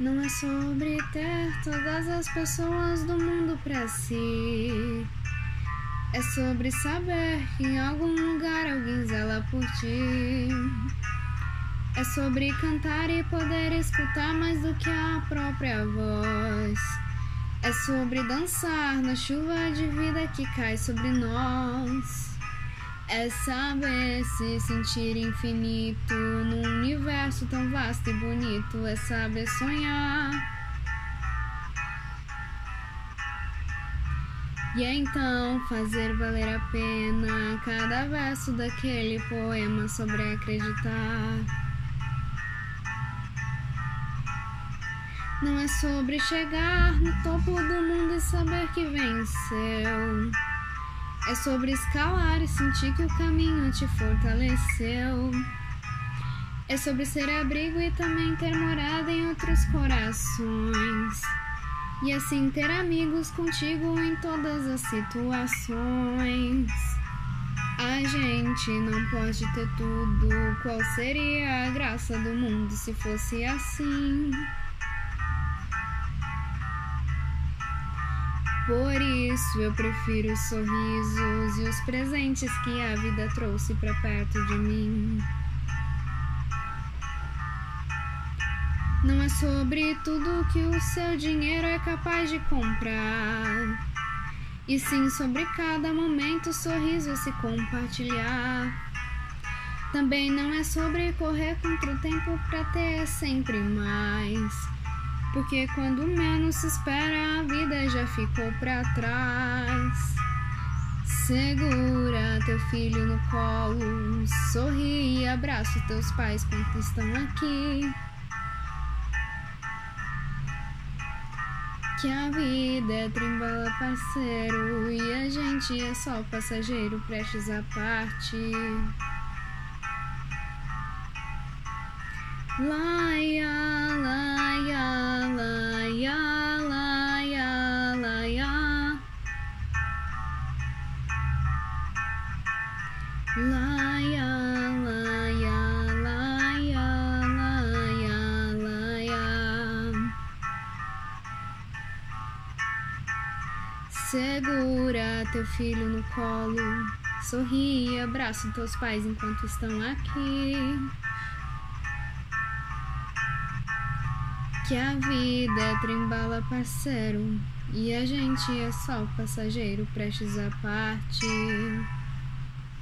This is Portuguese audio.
Não é sobre ter todas as pessoas do mundo pra si. É sobre saber que em algum lugar alguém zela por ti. É sobre cantar e poder escutar mais do que a própria voz. É sobre dançar na chuva de vida que cai sobre nós. É saber se sentir infinito num universo tão vasto e bonito. É saber sonhar. E é então fazer valer a pena cada verso daquele poema sobre acreditar. Não é sobre chegar no topo do mundo e saber que venceu. É sobre escalar e sentir que o caminho te fortaleceu. É sobre ser abrigo e também ter morada em outros corações. E assim ter amigos contigo em todas as situações. A gente não pode ter tudo. Qual seria a graça do mundo se fosse assim? Por isso eu prefiro os sorrisos e os presentes que a vida trouxe para perto de mim. Não é sobre tudo que o seu dinheiro é capaz de comprar, e sim sobre cada momento sorriso se compartilhar. Também não é sobre correr contra o tempo para ter sempre mais porque quando menos se espera, a vida já ficou para trás. Segura teu filho no colo, sorri e abraça teus pais quando estão aqui. Que a vida é trimbala parceiro e a gente é só passageiro prestes a partir. Laia, laia, Laia, laia, laia, laia, laia. Segura teu filho no colo, sorri e abraça teus pais enquanto estão aqui. Que a vida é trembala parceiro e a gente é só passageiro prestes a partir.